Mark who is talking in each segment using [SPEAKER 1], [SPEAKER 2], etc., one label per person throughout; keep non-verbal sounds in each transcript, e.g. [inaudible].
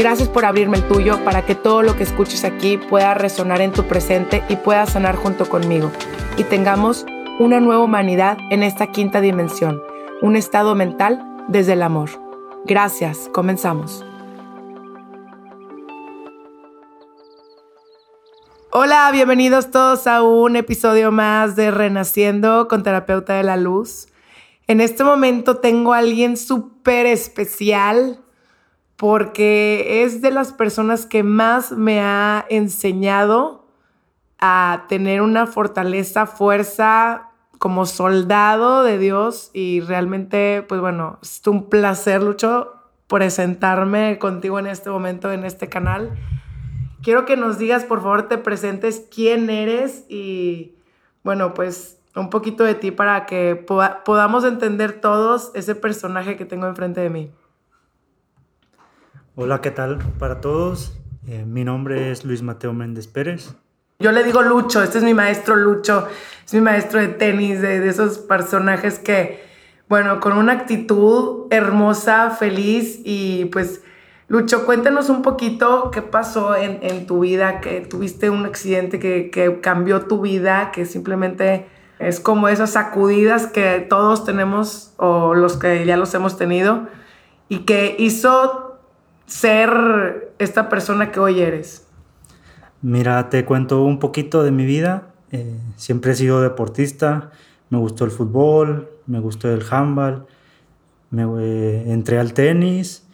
[SPEAKER 1] Gracias por abrirme el tuyo para que todo lo que escuches aquí pueda resonar en tu presente y pueda sanar junto conmigo. Y tengamos una nueva humanidad en esta quinta dimensión, un estado mental desde el amor. Gracias, comenzamos. Hola, bienvenidos todos a un episodio más de Renaciendo con Terapeuta de la Luz. En este momento tengo a alguien súper especial porque es de las personas que más me ha enseñado a tener una fortaleza, fuerza como soldado de Dios y realmente, pues bueno, es un placer, Lucho, presentarme contigo en este momento en este canal. Quiero que nos digas, por favor, te presentes quién eres y, bueno, pues un poquito de ti para que podamos entender todos ese personaje que tengo enfrente de mí.
[SPEAKER 2] Hola, ¿qué tal para todos? Eh, mi nombre es Luis Mateo Méndez Pérez.
[SPEAKER 1] Yo le digo Lucho, este es mi maestro Lucho, es mi maestro de tenis, de, esos personajes que, bueno, con una actitud hermosa, feliz y pues, Lucho, cuéntanos un poquito qué pasó en, tu vida, que tuviste un accidente que, que cambió tu vida, que simplemente es como esas sacudidas que todos tenemos o los que ya los hemos tenido y que hizo ser esta persona que hoy eres?
[SPEAKER 2] Mira, te cuento un poquito de mi vida. Eh, siempre he sido deportista, me gustó el fútbol, me gustó el handball, me eh, entré al tenis,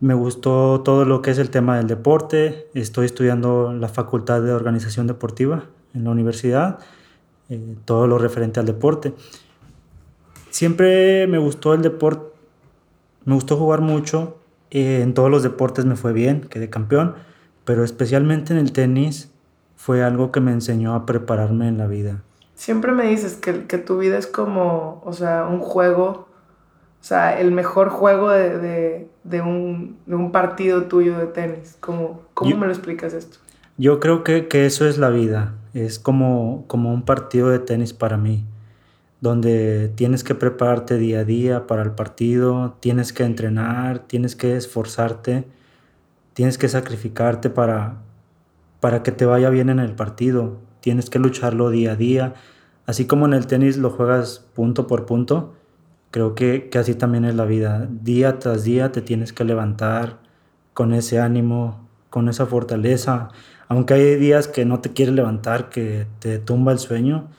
[SPEAKER 2] me gustó todo lo que es el tema del deporte. Estoy estudiando la Facultad de Organización Deportiva en la universidad, eh, todo lo referente al deporte. Siempre me gustó el deporte, me gustó jugar mucho, eh, en todos los deportes me fue bien, quedé campeón, pero especialmente en el tenis fue algo que me enseñó a prepararme en la vida.
[SPEAKER 1] Siempre me dices que, que tu vida es como, o sea, un juego, o sea, el mejor juego de, de, de, un, de un, partido tuyo de tenis. ¿Cómo, cómo me lo explicas esto?
[SPEAKER 2] Yo creo que, que, eso es la vida, es como, como un partido de tenis para mí donde tienes que prepararte día a día para el partido, tienes que entrenar, tienes que esforzarte, tienes que sacrificarte para, para que te vaya bien en el partido, tienes que lucharlo día a día, así como en el tenis lo juegas punto por punto, creo que, que así también es la vida, día tras día te tienes que levantar con ese ánimo, con esa fortaleza, aunque hay días que no te quieres levantar, que te tumba el sueño,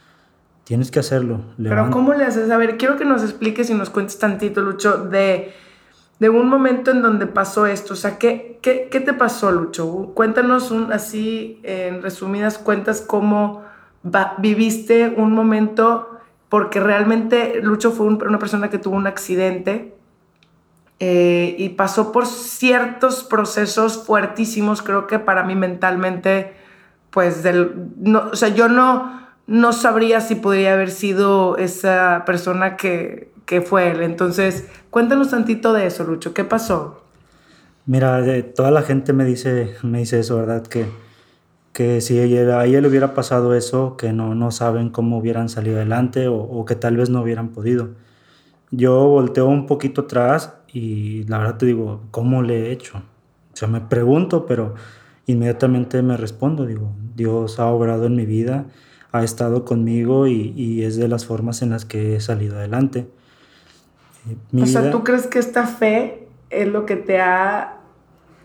[SPEAKER 2] Tienes que hacerlo.
[SPEAKER 1] Pero ¿cómo le haces? A ver, quiero que nos expliques y nos cuentes tantito, Lucho, de, de un momento en donde pasó esto. O sea, ¿qué, qué, qué te pasó, Lucho? Cuéntanos un, así, en resumidas cuentas, cómo viviste un momento, porque realmente Lucho fue una persona que tuvo un accidente eh, y pasó por ciertos procesos fuertísimos, creo que para mí mentalmente, pues, del, no, o sea, yo no no sabría si podría haber sido esa persona que, fue él. Entonces, cuéntanos tantito de eso, Lucho. ¿Qué pasó?
[SPEAKER 2] Mira, toda la gente me dice, me dice eso, ¿verdad? Que, que si a ella le hubiera pasado eso, que no, no saben cómo hubieran salido adelante o, que tal vez no hubieran podido. Yo volteo un poquito atrás y la verdad te digo, ¿cómo le he hecho? O sea, me pregunto, pero inmediatamente me respondo, digo, Dios ha obrado en mi vida ha estado conmigo y, es de las formas en las que he salido adelante.
[SPEAKER 1] Eh, o sea, ¿tú crees que esta fe es lo que te ha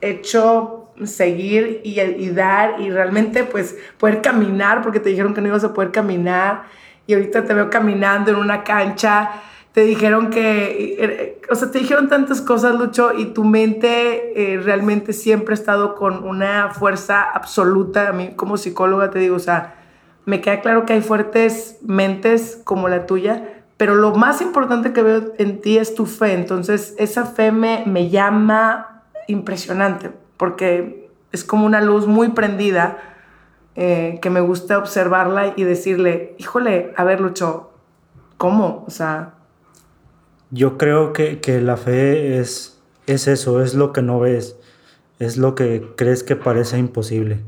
[SPEAKER 1] hecho seguir y, y, dar y realmente pues poder caminar, porque te dijeron que no ibas a poder caminar y ahorita te veo caminando en una cancha, te dijeron que, eh, o sea, te dijeron tantas cosas, Lucho, y tu mente eh, realmente siempre ha estado con una fuerza absoluta. A mí como psicóloga te digo, o sea, me queda claro que hay fuertes mentes como la tuya, pero lo más importante que veo en ti es tu fe. Entonces, esa fe me, me llama impresionante, porque es como una luz muy prendida eh, que me gusta observarla y decirle, híjole, a ver, Lucho, ¿cómo? O sea...
[SPEAKER 2] Yo creo que, que la fe es, es eso, es lo que no ves, es lo que crees que parece imposible.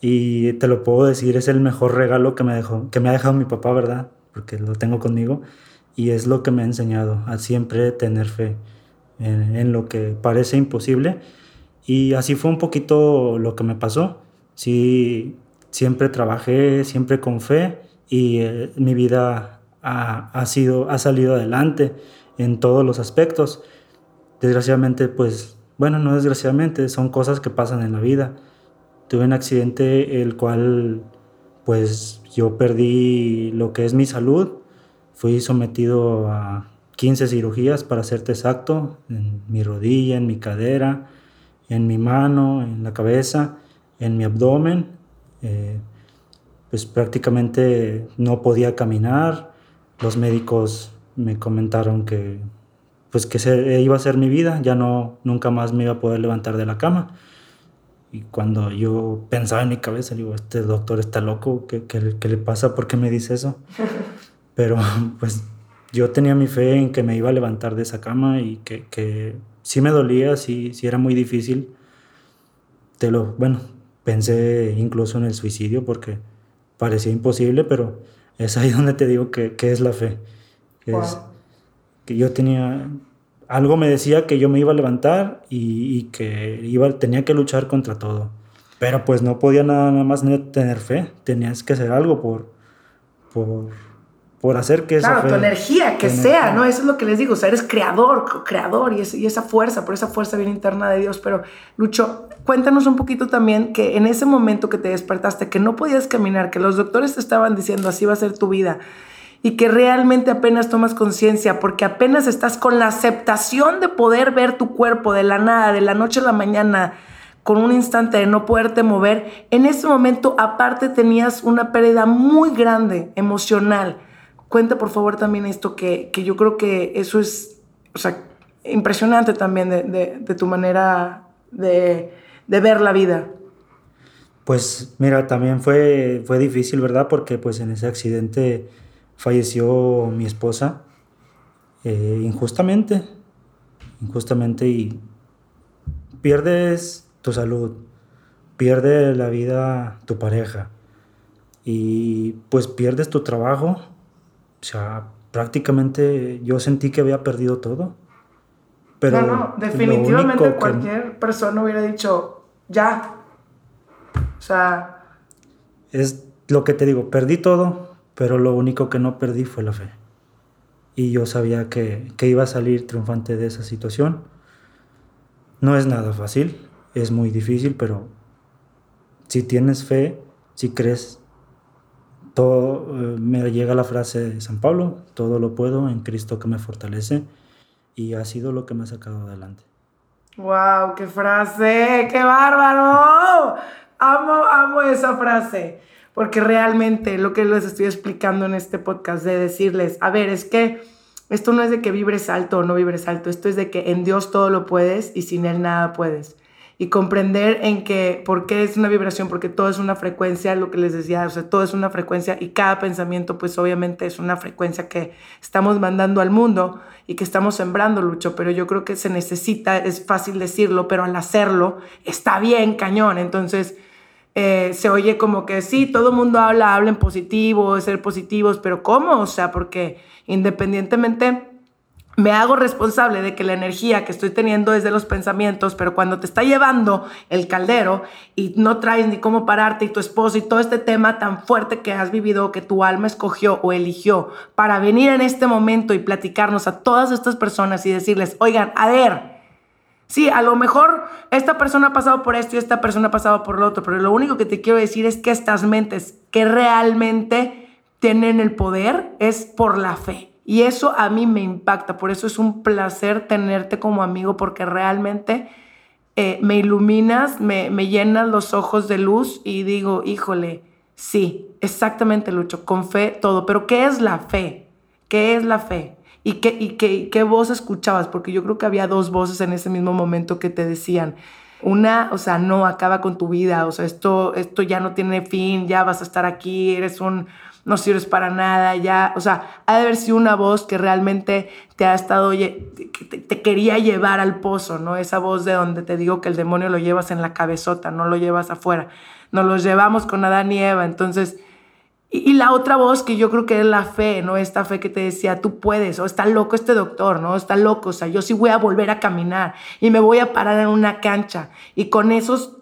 [SPEAKER 2] Y te lo puedo decir, es el mejor regalo que me, dejó, que me ha dejado mi papá, ¿verdad? Porque lo tengo conmigo. Y es lo que me ha enseñado a siempre tener fe en, lo que parece imposible. Y así fue un poquito lo que me pasó. Sí, siempre trabajé, siempre con fe y eh, mi vida ha, ha, sido, ha salido adelante en todos los aspectos. Desgraciadamente, pues, bueno, no desgraciadamente, son cosas que pasan en la vida tuve un accidente el cual pues yo perdí lo que es mi salud, fui sometido a 15 cirugías para serte exacto, en mi rodilla, en mi cadera, en mi mano, en la cabeza, en mi abdomen. Eh, pues prácticamente no podía caminar. Los médicos me comentaron que pues que se, iba a ser mi vida, ya no nunca más me iba a poder levantar de la cama. Y cuando yo pensaba en mi cabeza, digo, este doctor está loco, ¿qué, qué, qué le pasa? ¿Por qué me dice eso? [laughs] Pero pues yo tenía mi fe en que me iba a levantar de esa cama y que, que sí me dolía, sí, sí era muy difícil. Te lo, bueno, pensé incluso en el suicidio porque parecía imposible, pero es ahí [laughs] donde te digo que, que es la fe. Que, es, que yo tenía, algo me decía que yo me iba a levantar y, que iba, tenía que luchar contra todo. Pero pues no podía nada, más tener fe, tenías que hacer algo por, por, por hacer que
[SPEAKER 1] esa Claro, tu energía, que sea, ¿no? Eso es lo que les digo, o sea, eres creador, creador y, y esa fuerza, por esa fuerza bien interna de Dios. Pero Lucho, cuéntanos un poquito también que en ese momento que te despertaste, que no podías caminar, que los doctores te estaban diciendo así va a ser tu vida y que realmente apenas tomas conciencia, porque apenas estás con la aceptación de poder ver tu cuerpo de la nada, de la noche a la mañana, con un instante de no poderte mover, en ese momento aparte tenías una pérdida muy grande emocional. Cuenta por favor también esto, que, que yo creo que eso es, o sea, impresionante también de, de, de tu manera de, de, ver la vida.
[SPEAKER 2] Pues mira, también fue, fue difícil, ¿verdad? Porque pues en ese accidente falleció mi esposa eh, injustamente, injustamente y pierdes tu salud, pierde la vida tu pareja y pues pierdes tu trabajo. O sea, prácticamente yo sentí que había perdido todo.
[SPEAKER 1] Pero no, no, definitivamente cualquier persona hubiera dicho, ya. O sea...
[SPEAKER 2] Es lo que te digo, perdí todo, pero lo único que no perdí fue la fe. Y yo sabía que, que iba a salir triunfante de esa situación. No es nada fácil, es muy difícil, pero si tienes fe, si crees, todo, eh, me llega la frase de San Pablo, todo lo puedo en Cristo que me fortalece, y ha sido lo que me ha sacado adelante.
[SPEAKER 1] ¡Wow! ¡Qué frase! ¡Qué bárbaro! Amo, amo esa frase porque realmente lo que les estoy explicando en este podcast de decirles, a ver, es que esto no es de que vibres alto o no vibres alto, esto es de que en Dios todo lo puedes y sin Él nada puedes. Y comprender en que, ¿por qué es una vibración? Porque todo es una frecuencia, lo que les decía, o sea, todo es una frecuencia y cada pensamiento, pues obviamente es una frecuencia que estamos mandando al mundo y que estamos sembrando, Lucho, pero yo creo que se necesita, es fácil decirlo, pero al hacerlo está bien, cañón. Entonces, eh, se oye como que sí, todo el mundo habla, habla en positivo, ser positivos, pero ¿cómo? O sea, porque independientemente me hago responsable de que la energía que estoy teniendo es de los pensamientos, pero cuando te está llevando el caldero y no traes ni cómo pararte y tu esposo y todo este tema tan fuerte que has vivido, que tu alma escogió o eligió para venir en este momento y platicarnos a todas estas personas y decirles, oigan, a ver, Sí, a lo mejor esta persona ha pasado por esto y esta persona ha pasado por lo otro, pero lo único que te quiero decir es que estas mentes que realmente tienen el poder es por la fe. Y eso a mí me impacta, por eso es un placer tenerte como amigo, porque realmente eh, me iluminas, me, me llenas los ojos de luz y digo, híjole, sí, exactamente, Lucho, con fe todo. Pero ¿qué es la fe? ¿Qué es la fe? ¿Y qué, y qué, voz escuchabas? Porque yo creo que había dos voces en ese mismo momento que te decían, una, o sea, no, acaba con tu vida, o sea, esto, esto ya no tiene fin, ya vas a estar aquí, eres un, no sirves para nada, ya, o sea, ha de haber sido una voz que realmente te ha estado, te, te quería llevar al pozo, ¿no? Esa voz de donde te digo que el demonio lo llevas en la cabezota, no lo llevas afuera, nos los llevamos con Adán y Eva, entonces... Y, la otra voz que yo creo que es la fe, ¿no? Esta fe que te decía, tú puedes, o está loco este doctor, ¿no? Está loco, o sea, yo sí voy a volver a caminar y me voy a parar en una cancha. Y con esos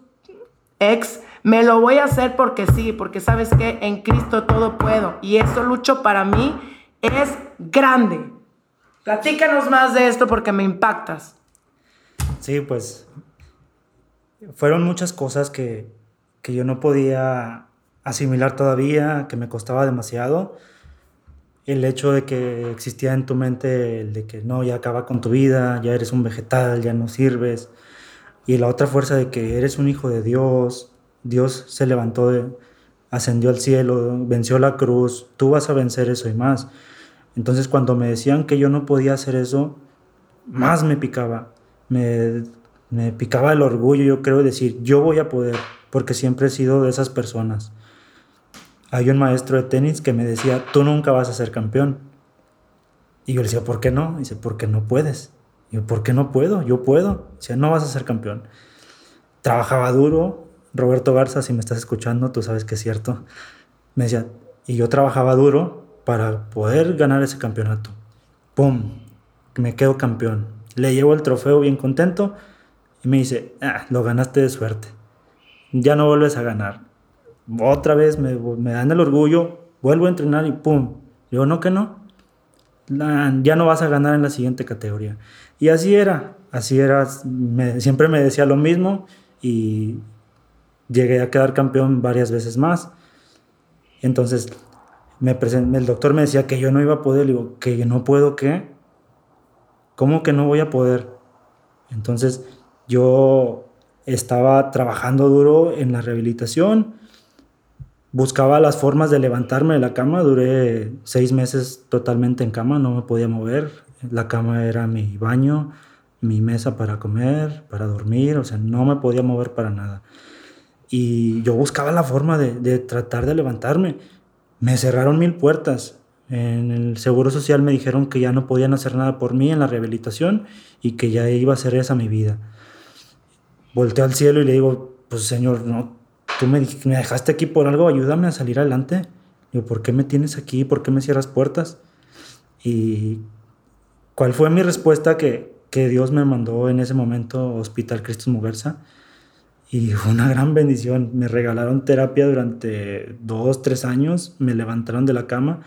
[SPEAKER 1] ex me lo voy a hacer porque sí, porque sabes que en Cristo todo puedo. Y eso, Lucho, para mí es grande. Platícanos más de esto porque me impactas.
[SPEAKER 2] Sí, pues fueron muchas cosas que, que yo no podía asimilar todavía, que me costaba demasiado. El hecho de que existía en tu mente el de que no, ya acaba con tu vida, ya eres un vegetal, ya no sirves. Y la otra fuerza de que eres un hijo de Dios, Dios se levantó, ascendió al cielo, venció la cruz, tú vas a vencer eso y más. Entonces cuando me decían que yo no podía hacer eso, más me picaba, me, me picaba el orgullo, yo creo decir, yo voy a poder, porque siempre he sido de esas personas. Hay un maestro de tenis que me decía, tú nunca vas a ser campeón. Y yo le decía, ¿por qué no? dice, porque no puedes. Y yo, ¿por qué no puedo? Yo puedo. Dice, no vas a ser campeón. Trabajaba duro, Roberto Garza, si me estás escuchando, tú sabes que es cierto. Me decía, y yo trabajaba duro para poder ganar ese campeonato. ¡Pum! Me quedo campeón. Le llevo el trofeo bien contento y me dice, ah, lo ganaste de suerte. Ya no vuelves a ganar. Otra vez me, me dan el orgullo, vuelvo a entrenar y ¡pum! Yo no que no. ya no vas a ganar en la siguiente categoría. Y así era, así era. siempre me decía lo mismo y llegué a quedar campeón varias veces más. Entonces, me el doctor me decía que yo no iba a poder. Le digo, ¿que no puedo qué? ¿Cómo que no voy a poder? Entonces, yo estaba trabajando duro en la rehabilitación. Buscaba las formas de levantarme de la cama. Duré seis meses totalmente en cama, no me podía mover. La cama era mi baño, mi mesa para comer, para dormir. O sea, no me podía mover para nada. Y yo buscaba la forma de, tratar de levantarme. Me cerraron mil puertas. En el Seguro Social me dijeron que ya no podían hacer nada por mí en la rehabilitación y que ya iba a ser esa mi vida. Volté al cielo y le digo, pues Señor, no, tú me, me dejaste aquí por algo, ayúdame a salir adelante. Digo, ¿por qué me tienes aquí? ¿Por qué me cierras puertas? Y cuál fue mi respuesta que, que Dios me mandó en ese momento, Hospital Cristo Muguerza y fue una gran bendición. Me regalaron terapia durante dos, tres años, me levantaron de la cama,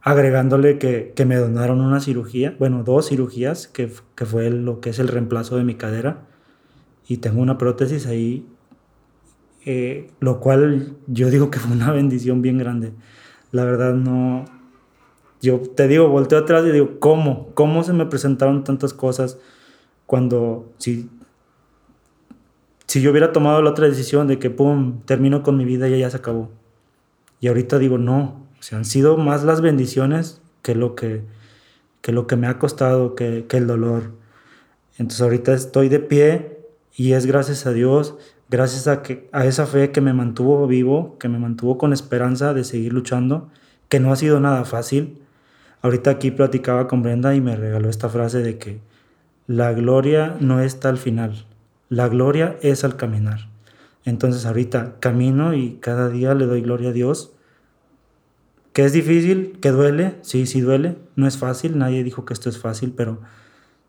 [SPEAKER 2] agregándole que, que me donaron una cirugía, bueno, dos cirugías, que, que, fue lo que es el reemplazo de mi cadera, y tengo una prótesis ahí, eh, lo cual yo digo que fue una bendición bien grande. La verdad no, yo te digo, volteo atrás y digo, ¿cómo? ¿Cómo se me presentaron tantas cosas cuando si si yo hubiera tomado la otra decisión de que, pum, termino con mi vida y ya se acabó. Y ahorita digo, no, o sea, han sido más las bendiciones que lo que, que, lo que me ha costado, que, que el dolor. Entonces ahorita estoy de pie y es gracias a Dios, gracias a, que, a esa fe que me mantuvo vivo, que me mantuvo con esperanza de seguir luchando, que no ha sido nada fácil. Ahorita aquí platicaba con Brenda y me regaló esta frase de que la gloria no está al final, la gloria es al caminar. Entonces ahorita camino y cada día le doy gloria a Dios. Que es difícil, que duele, sí, sí duele, no es fácil, nadie dijo que esto es fácil, pero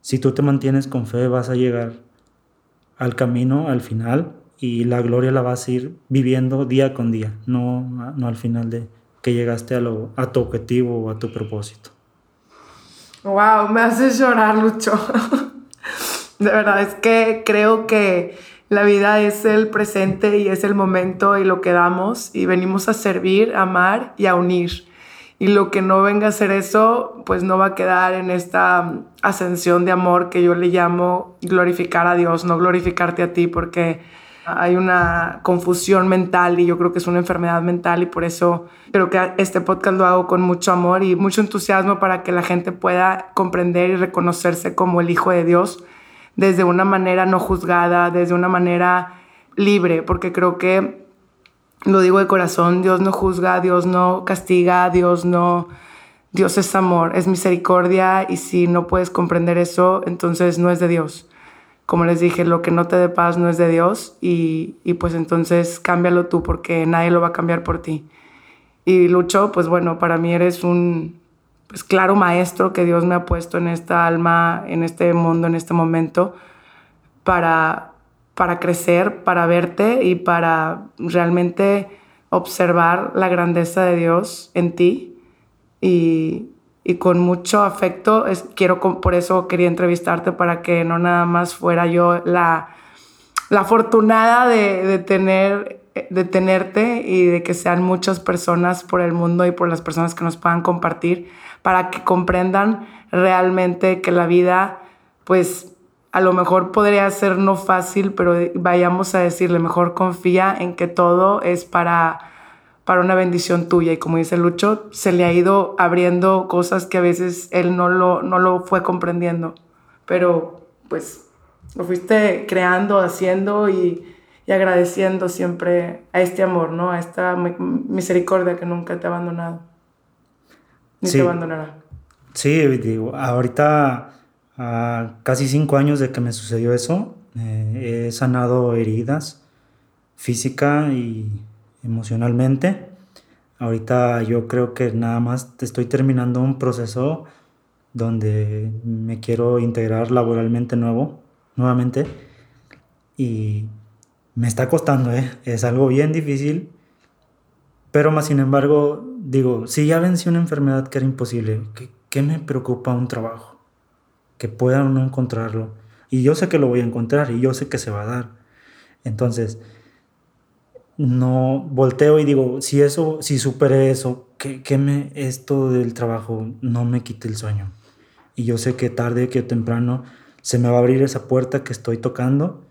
[SPEAKER 2] si tú te mantienes con fe vas a llegar al camino, al final, y la gloria la vas a ir viviendo día con día, no, no al final de que llegaste a, lo, a tu objetivo o a tu propósito.
[SPEAKER 1] Wow, me haces llorar, Lucho. [laughs] De verdad, es que creo que la vida es el presente y es el momento y lo que damos y venimos a servir, a amar y a unir. Y lo que no venga a ser eso, pues no va a quedar en esta ascensión de amor que yo le llamo glorificar a Dios, no glorificarte a ti, porque hay una confusión mental y yo creo que es una enfermedad mental y por eso creo que este podcast lo hago con mucho amor y mucho entusiasmo para que la gente pueda comprender y reconocerse como el Hijo de Dios desde una manera no juzgada, desde una manera libre, porque creo que, lo digo de corazón, Dios no juzga, Dios no castiga, Dios no... Dios es amor, es misericordia y si no puedes comprender eso, entonces no es de Dios. Como les dije, lo que no te dé paz no es de Dios y, y pues entonces cámbialo tú porque nadie lo va a cambiar por ti. Y Lucho, pues bueno, para mí eres un, pues claro maestro que Dios me ha puesto en esta alma, en este mundo, en este momento, para, para crecer, para verte y para realmente observar la grandeza de Dios en ti. Y, y con mucho afecto, es, quiero, por eso quería entrevistarte, para que no nada más fuera yo la, la afortunada de, tener de tenerte y de que sean muchas personas por el mundo y por las personas que nos puedan compartir para que comprendan realmente que la vida, pues a lo mejor podría ser no fácil, pero vayamos a decirle, mejor confía en que todo es para, para una bendición tuya. Y como dice Lucho, se le ha ido abriendo cosas que a veces él no lo, no lo fue comprendiendo, pero pues lo fuiste creando, haciendo y, y agradeciendo siempre a este amor, ¿no? A esta misericordia que nunca te ha abandonado ni sí. te abandonará.
[SPEAKER 2] Sí, digo, ahorita a casi cinco años de que me sucedió eso, eh, he sanado heridas física y emocionalmente. Ahorita yo creo que nada más estoy terminando un proceso donde me quiero integrar laboralmente nuevo, nuevamente. Y me está costando, ¿eh? es algo bien difícil, pero más sin embargo digo, si ya vencí una enfermedad que era imposible, ¿qué, me preocupa un trabajo? Que pueda no encontrarlo. Y yo sé que lo voy a encontrar y yo sé que se va a dar. Entonces, no volteo y digo, si eso, si superé eso, ¿qué, me, esto del trabajo no me quite el sueño? Y yo sé que tarde que temprano se me va a abrir esa puerta que estoy tocando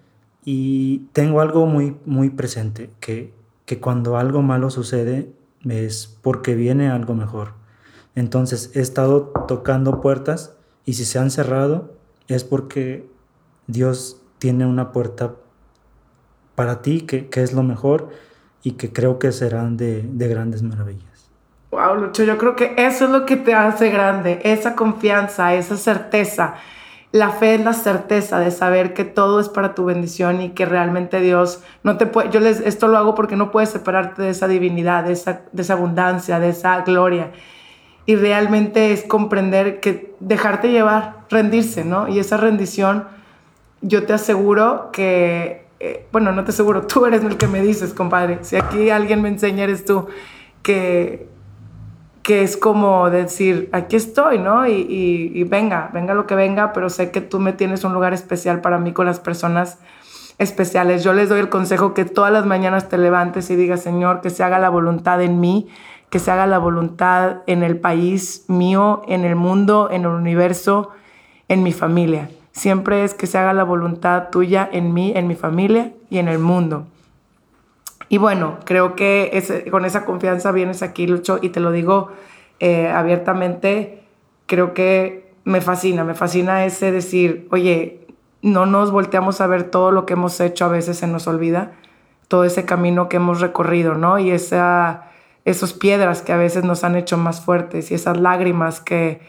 [SPEAKER 2] y tengo algo muy, muy presente, que, que cuando algo malo sucede, es porque viene algo mejor. Entonces he estado tocando puertas y si se han cerrado es porque Dios tiene una puerta para ti que, es lo mejor y que creo que serán de, de grandes maravillas.
[SPEAKER 1] Wow, Lucho, yo creo que eso es lo que te hace grande, esa confianza, esa certeza la fe es la certeza de saber que todo es para tu bendición y que realmente Dios no te puede, yo les, esto lo hago porque no puedes separarte de esa divinidad, de esa, de esa abundancia, de esa gloria. Y realmente es comprender que dejarte llevar, rendirse, ¿no? Y esa rendición, yo te aseguro que, eh, bueno, no te aseguro, tú eres el que me dices, compadre. Si aquí alguien me enseña, eres tú, que que es como decir, aquí estoy, ¿no? Y, venga, venga lo que venga, pero sé que tú me tienes un lugar especial para mí con las personas especiales. Yo les doy el consejo que todas las mañanas te levantes y digas, Señor, que se haga la voluntad en mí, que se haga la voluntad en el país mío, en el mundo, en el universo, en mi familia. Siempre es que se haga la voluntad tuya en mí, en mi familia y en el mundo. Y bueno, creo que con esa confianza vienes aquí, Lucho, y te lo digo eh, abiertamente, creo que me fascina, me fascina ese decir, oye, no nos volteamos a ver todo lo que hemos hecho, a veces se nos olvida, todo ese camino que hemos recorrido, ¿no? Y esa, esas piedras que a veces nos han hecho más fuertes y esas lágrimas que,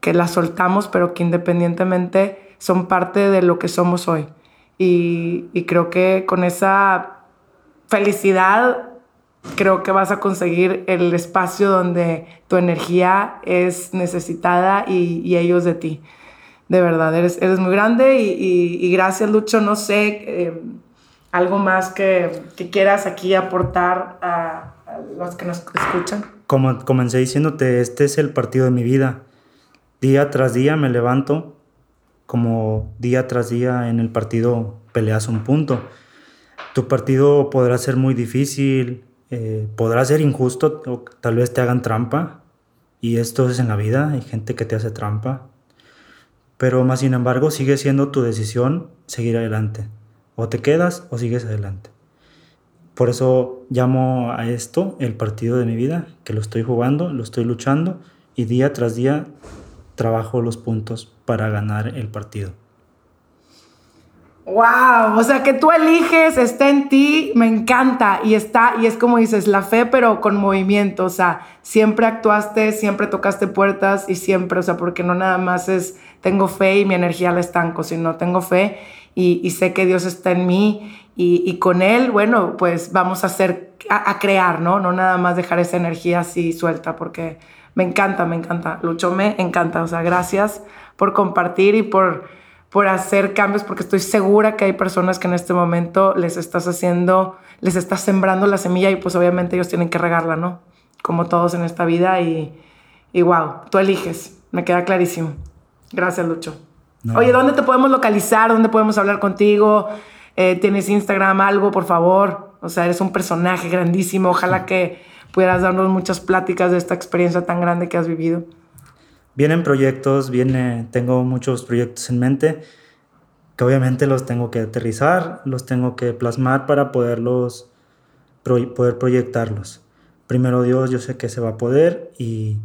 [SPEAKER 1] que las soltamos, pero que independientemente son parte de lo que somos hoy. Y, y creo que con esa felicidad, creo que vas a conseguir el espacio donde tu energía es necesitada y, ellos de ti. De verdad, eres, eres muy grande y, gracias Lucho. No sé, eh, algo más que, quieras aquí aportar a, los que nos escuchan.
[SPEAKER 2] Como comencé diciéndote, este es el partido de mi vida. Día tras día me levanto como día tras día en el partido peleas un punto. Tu partido podrá ser muy difícil, eh, podrá ser injusto, o tal vez te hagan trampa, y esto es en la vida, hay gente que te hace trampa, pero más sin embargo sigue siendo tu decisión seguir adelante. O te quedas o sigues adelante. Por eso llamo a esto el partido de mi vida, que lo estoy jugando, lo estoy luchando y día tras día trabajo los puntos para ganar el partido.
[SPEAKER 1] Wow, o sea que tú eliges, está en ti, me encanta y está y es como dices, la fe pero con movimiento, o sea, siempre actuaste, siempre tocaste puertas y siempre, o sea, porque no nada más es tengo fe y mi energía la estanco, sino tengo fe y, sé que Dios está en mí y, con Él, bueno, pues vamos a hacer, a, crear, ¿no? No nada más dejar esa energía así suelta, porque me encanta, me encanta, Lucho, me encanta, o sea, gracias por compartir y por, por hacer cambios, porque estoy segura que hay personas que en este momento les estás haciendo, les estás sembrando la semilla y pues obviamente ellos tienen que regarla, ¿no? Como todos en esta vida y, y wow, tú eliges, me queda clarísimo. Gracias, Lucho. Oye, ¿dónde te podemos localizar? ¿Dónde podemos hablar contigo? Eh, ¿Tienes Instagram, algo, por favor? O sea, eres un personaje grandísimo. Ojalá que pudieras darnos muchas pláticas de esta experiencia tan grande que has vivido.
[SPEAKER 2] Vienen proyectos, viene, tengo muchos proyectos en mente que obviamente los tengo que aterrizar, los tengo que plasmar para poderlos, poder proyectarlos. Primero Dios, yo sé que se va a poder y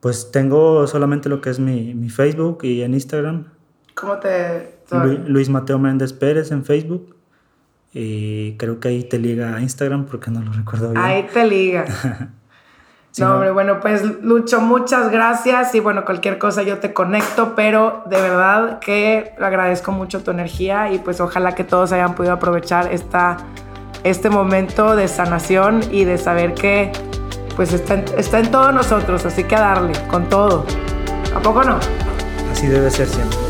[SPEAKER 2] pues tengo solamente lo que es mi, mi Facebook y en Instagram.
[SPEAKER 1] ¿Cómo te...?
[SPEAKER 2] Luis, Mateo Méndez Pérez en Facebook. Y creo que ahí te liga a Instagram porque no lo recuerdo bien.
[SPEAKER 1] Ahí te liga. [laughs] no, hombre, bueno, pues Lucho, muchas gracias y bueno, cualquier cosa yo te conecto, pero de verdad que agradezco mucho tu energía y pues ojalá que todos hayan podido aprovechar esta, este momento de sanación y de saber que pues está en, está en todos nosotros, así que a darle, con todo. ¿A poco no?
[SPEAKER 2] Así debe ser siempre.